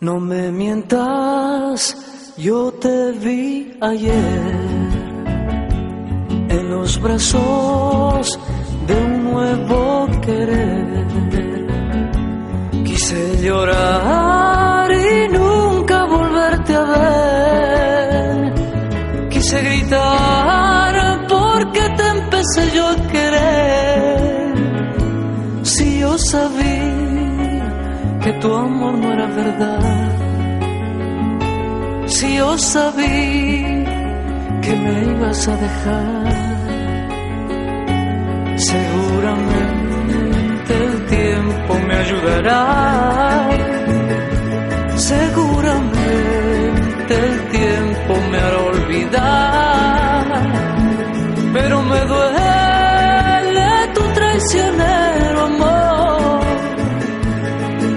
No me mientas, yo te vi ayer en los brazos de un nuevo querer. Quise llorar y nunca volverte a ver. Quise gritar porque te empecé yo a querer. Si yo sabía que tu amor no era verdad. Si yo sabía que me ibas a dejar, seguramente el tiempo me ayudará.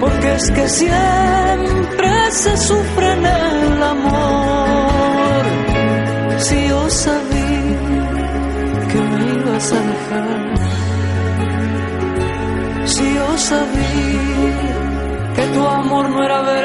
Porque es que siempre se sufre en el amor. Si yo sabía que me ibas a dejar, si yo sabía que tu amor no era verdad.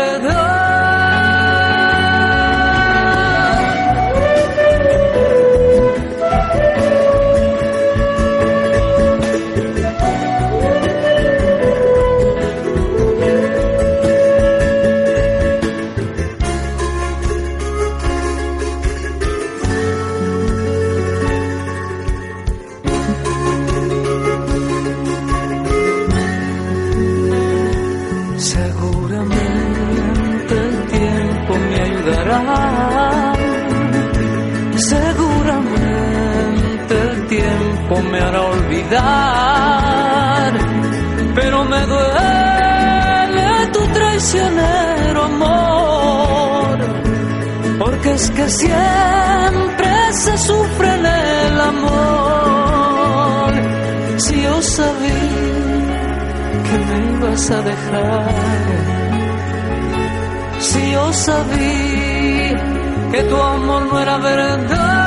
Seguramente el tiempo me hará olvidar. Pero me duele tu traicionero amor. Porque es que siempre se sufre en el amor. Si yo sabía que me ibas a dejar. Si yo sabía que tu amor no era verdad.